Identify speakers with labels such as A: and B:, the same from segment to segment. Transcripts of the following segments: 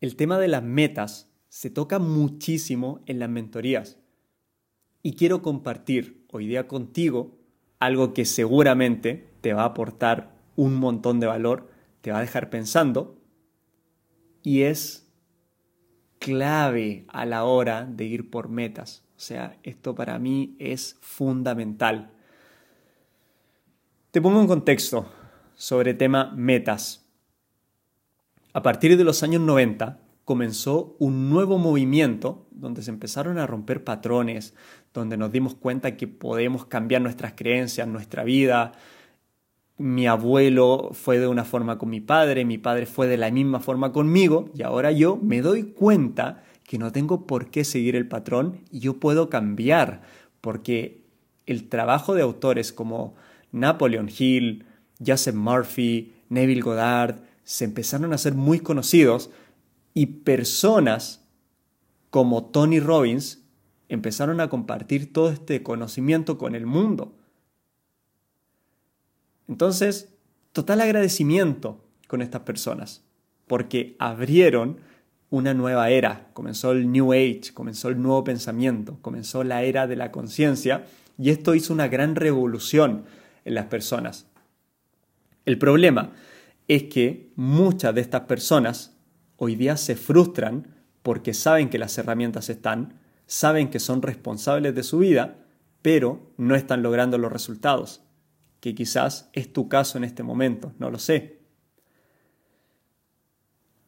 A: El tema de las metas se toca muchísimo en las mentorías. Y quiero compartir hoy día contigo algo que seguramente te va a aportar un montón de valor, te va a dejar pensando, y es clave a la hora de ir por metas. O sea, esto para mí es fundamental. Te pongo un contexto sobre tema metas. A partir de los años 90 comenzó un nuevo movimiento donde se empezaron a romper patrones, donde nos dimos cuenta que podemos cambiar nuestras creencias, nuestra vida. Mi abuelo fue de una forma con mi padre, mi padre fue de la misma forma conmigo y ahora yo me doy cuenta que no tengo por qué seguir el patrón y yo puedo cambiar, porque el trabajo de autores como Napoleon Hill, Joseph Murphy, Neville Goddard, se empezaron a ser muy conocidos y personas como Tony Robbins empezaron a compartir todo este conocimiento con el mundo. Entonces, total agradecimiento con estas personas, porque abrieron una nueva era, comenzó el New Age, comenzó el nuevo pensamiento, comenzó la era de la conciencia y esto hizo una gran revolución en las personas. El problema es que muchas de estas personas hoy día se frustran porque saben que las herramientas están, saben que son responsables de su vida, pero no están logrando los resultados, que quizás es tu caso en este momento, no lo sé.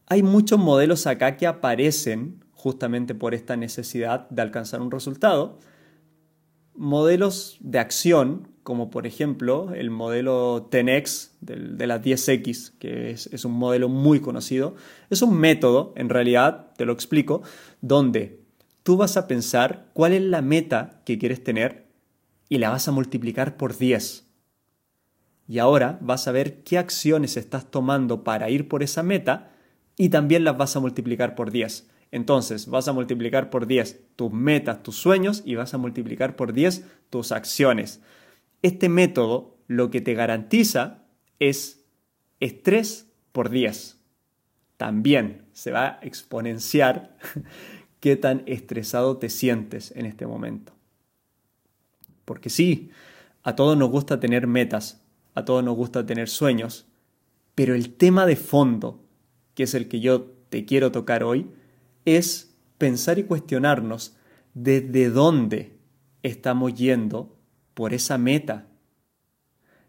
A: Hay muchos modelos acá que aparecen justamente por esta necesidad de alcanzar un resultado, modelos de acción como por ejemplo el modelo 10X de las 10X, que es, un modelo muy conocido. Es un método, en realidad, te lo explico, donde tú vas a pensar cuál es la meta que quieres tener y la vas a multiplicar por 10. Y ahora vas a ver qué acciones estás tomando para ir por esa meta y también las vas a multiplicar por 10. Entonces vas a multiplicar por 10 tus metas, tus sueños y vas a multiplicar por 10 tus acciones. Este método lo que te garantiza es estrés por 10. También se va a exponenciar qué tan estresado te sientes en este momento. Porque sí, a todos nos gusta tener metas, a todos nos gusta tener sueños, pero el tema de fondo, que es el que yo te quiero tocar hoy, es pensar y cuestionarnos desde dónde estamos yendo por esa meta?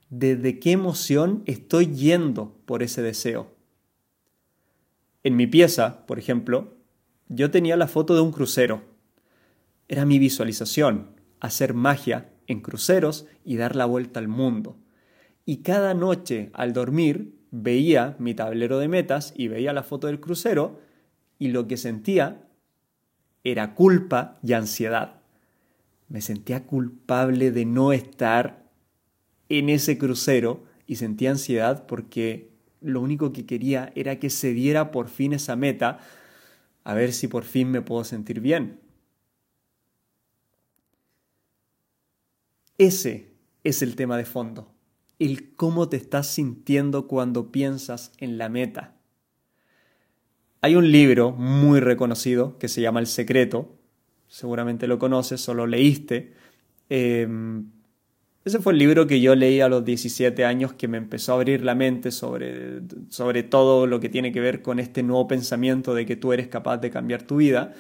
A: ¿Desde qué emoción estoy yendo por ese deseo? En mi pieza, por ejemplo, yo tenía la foto de un crucero. Era mi visualización, hacer magia en cruceros y dar la vuelta al mundo. Y cada noche al dormir veía mi tablero de metas y veía la foto del crucero y lo que sentía era culpa y ansiedad me sentía culpable de no estar en ese crucero y sentía ansiedad porque lo único que quería era que se diera por fin esa meta, a ver si por fin me puedo sentir bien. Ese es el tema de fondo, el cómo te estás sintiendo cuando piensas en la meta. Hay un libro muy reconocido que se llama El Secreto, seguramente lo conoces o lo leíste. Em, ese fue el libro que yo leí a los 17 años que me empezó a abrir la mente sobre, sobre todo lo que tiene que ver con este nuevo pensamiento de que tú eres capaz de cambiar tu vida.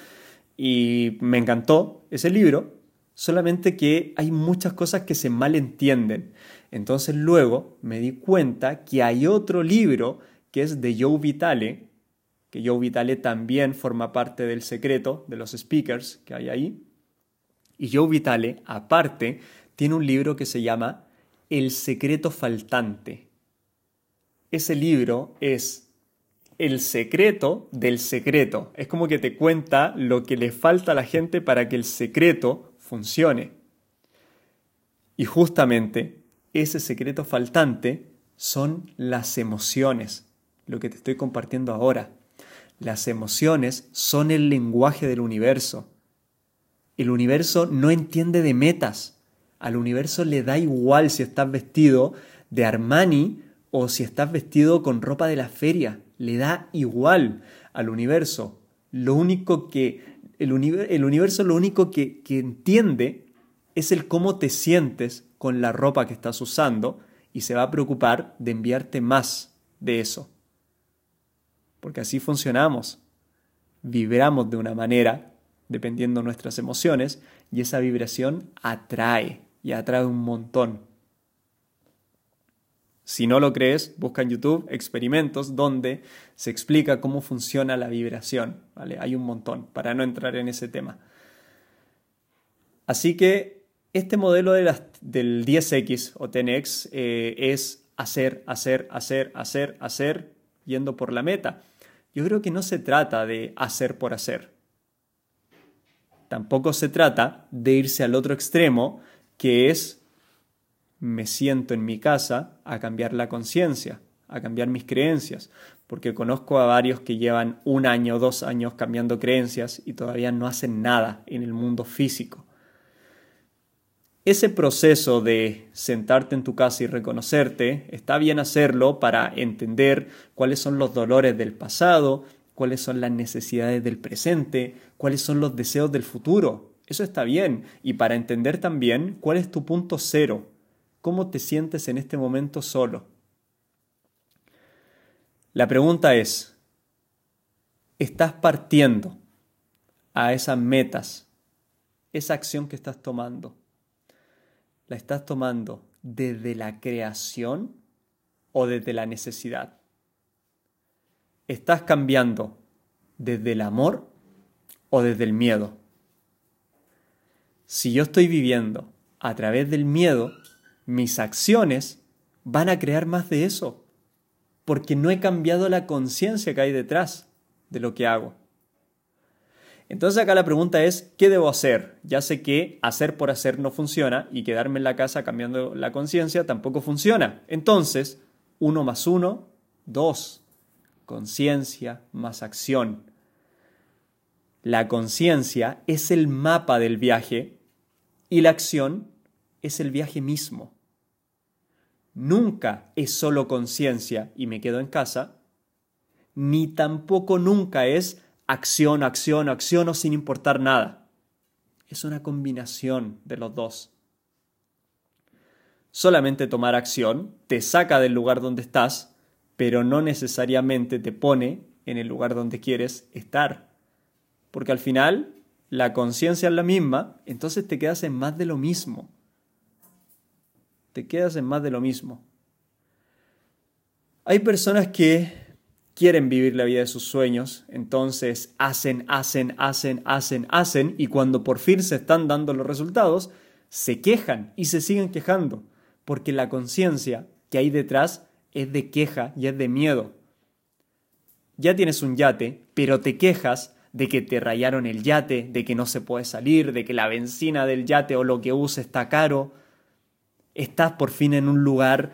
A: Y me encantó ese libro, solamente que hay muchas cosas que se malentienden. Entonces luego me di cuenta que hay otro libro que es de Joe Vitale, que Joe Vitale también forma parte del secreto de los speakers que hay ahí. Y Joe Vitale, aparte, tiene un libro que se llama El secreto faltante. Ese libro es el secreto del secreto. Es como que te cuenta lo que le falta a la gente para que el secreto funcione. Y justamente ese secreto faltante son las emociones, lo que te estoy compartiendo ahora. Las emociones son el lenguaje del universo. El universo no entiende de metas. Al universo le da igual si estás vestido de Armani o si estás vestido con ropa de la feria. Le da igual. al universo. Lo único que el, universo lo único que, que entiende es el cómo te sientes con la ropa que estás usando y se va a preocupar de enviarte más de eso. Porque así funcionamos. Vibramos de una manera, dependiendo de nuestras emociones, y esa vibración atrae y atrae un montón. Si no lo crees, busca en YouTube experimentos donde se explica cómo funciona la vibración. ¿vale? Hay un montón, para no entrar en ese tema. Así que este modelo de del 10X o 10X eh, es hacer, hacer, hacer, hacer, hacer, yendo por la meta. Yo creo que no se trata de hacer por hacer. Tampoco se trata de irse al otro extremo, que es me siento en mi casa a cambiar la conciencia, a cambiar mis creencias, porque conozco a varios que llevan un año, dos años cambiando creencias y todavía no hacen nada en el mundo físico. Ese proceso de sentarte en tu casa y reconocerte, está bien hacerlo para entender cuáles son los dolores del pasado, cuáles son las necesidades del presente, cuáles son los deseos del futuro. Eso está bien. Y para entender también cuál es tu punto cero, ¿Cómo te sientes en este momento solo? La pregunta es, ¿estás partiendo a esas metas, esa acción que estás tomando? ¿La estás tomando desde la creación o desde la necesidad? ¿Estás cambiando desde el amor o desde el miedo? Si yo estoy viviendo a través del miedo, mis acciones van a crear más de eso, porque no he cambiado la conciencia que hay detrás de lo que hago. Entonces acá la pregunta es, ¿qué debo hacer? Ya sé que hacer por hacer no funciona y quedarme en la casa cambiando la conciencia tampoco funciona. Entonces, uno más uno, dos. Conciencia más acción. La conciencia es el mapa del viaje y la acción es el viaje mismo nunca es solo conciencia y me quedo en casa, ni tampoco nunca es acción, acción, acción o sin importar nada. Es una combinación de los dos. Solamente tomar acción te saca del lugar donde estás, pero no necesariamente te pone en el lugar donde quieres estar. Porque al final la conciencia es la misma, entonces te quedas en más de lo mismo te quedas en más de lo mismo. Hay personas que quieren vivir la vida de sus sueños, entonces hacen, hacen, hacen, hacen, hacen, y cuando por fin se están dando los resultados, se quejan y se siguen quejando, porque la conciencia que hay detrás es de queja y es de miedo. Ya tienes un yate, pero te quejas de que te rayaron el yate, de que no se puede salir, de que la benzina del yate o lo que usa está caro, estás por fin en un lugar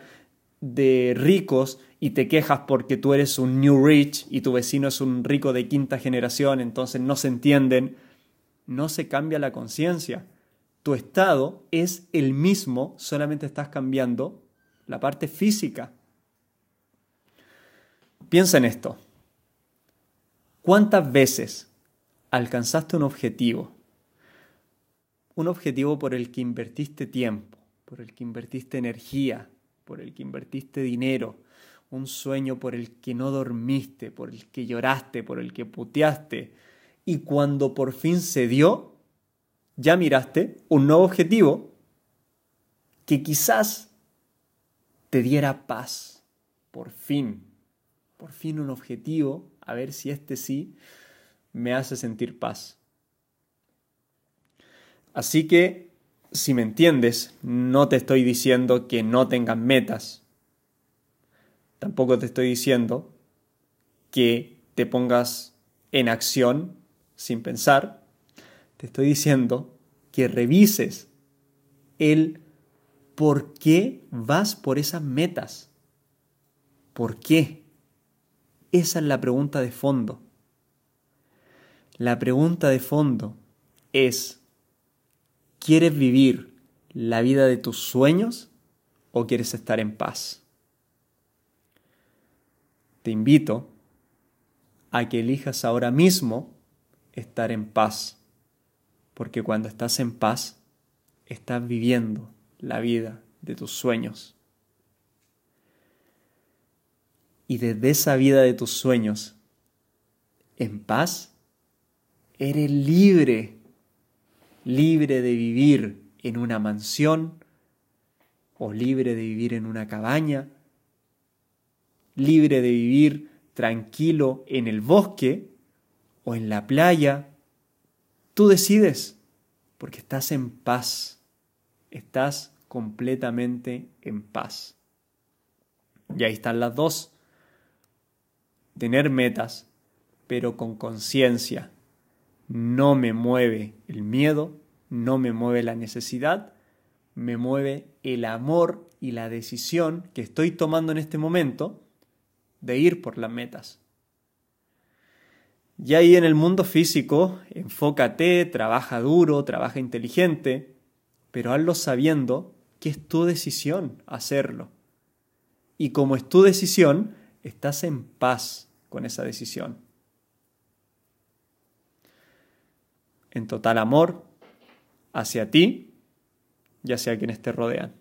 A: de ricos y te quejas porque tú eres un new rich y tu vecino es un rico de quinta generación, entonces no se entienden, no se cambia la conciencia. Tu estado es el mismo, solamente estás cambiando la parte física. Piensa en esto. ¿Cuántas veces alcanzaste un objetivo? Un objetivo por el que invertiste tiempo, por el que invertiste energía, por el que invertiste dinero, un sueño por el que no dormiste, por el que lloraste, por el que puteaste, y cuando por fin se dio, ya miraste un nuevo objetivo que quizás te diera paz, por fin, por fin un objetivo, a ver si este sí me hace sentir paz. Así que si me entiendes, no te estoy diciendo que no tengas metas. Tampoco te estoy diciendo que te pongas en acción sin pensar. Te estoy diciendo que revises el por qué vas por esas metas. ¿Por qué? Esa es la pregunta de fondo. La pregunta de fondo es, ¿Quieres vivir la vida de tus sueños o quieres estar en paz? Te invito a que elijas ahora mismo estar en paz. Porque cuando estás en paz, estás viviendo la vida de tus sueños. Y desde esa vida de tus sueños, en paz, eres libre, libre de vivir en una mansión o libre de vivir en una cabaña, libre de vivir tranquilo en el bosque o en la playa. Tú decides, porque estás en paz, estás completamente en paz. Y ahí están las dos. Tener metas, pero con conciencia. No me mueve el miedo, no me mueve la necesidad, me mueve el amor y la decisión que estoy tomando en este momento de ir por las metas. Y ahí en el mundo físico, enfócate, trabaja duro, trabaja inteligente, pero hazlo sabiendo que es tu decisión hacerlo. Y como es tu decisión, estás en paz con esa decisión. En total amor hacia ti y hacia quienes te rodean.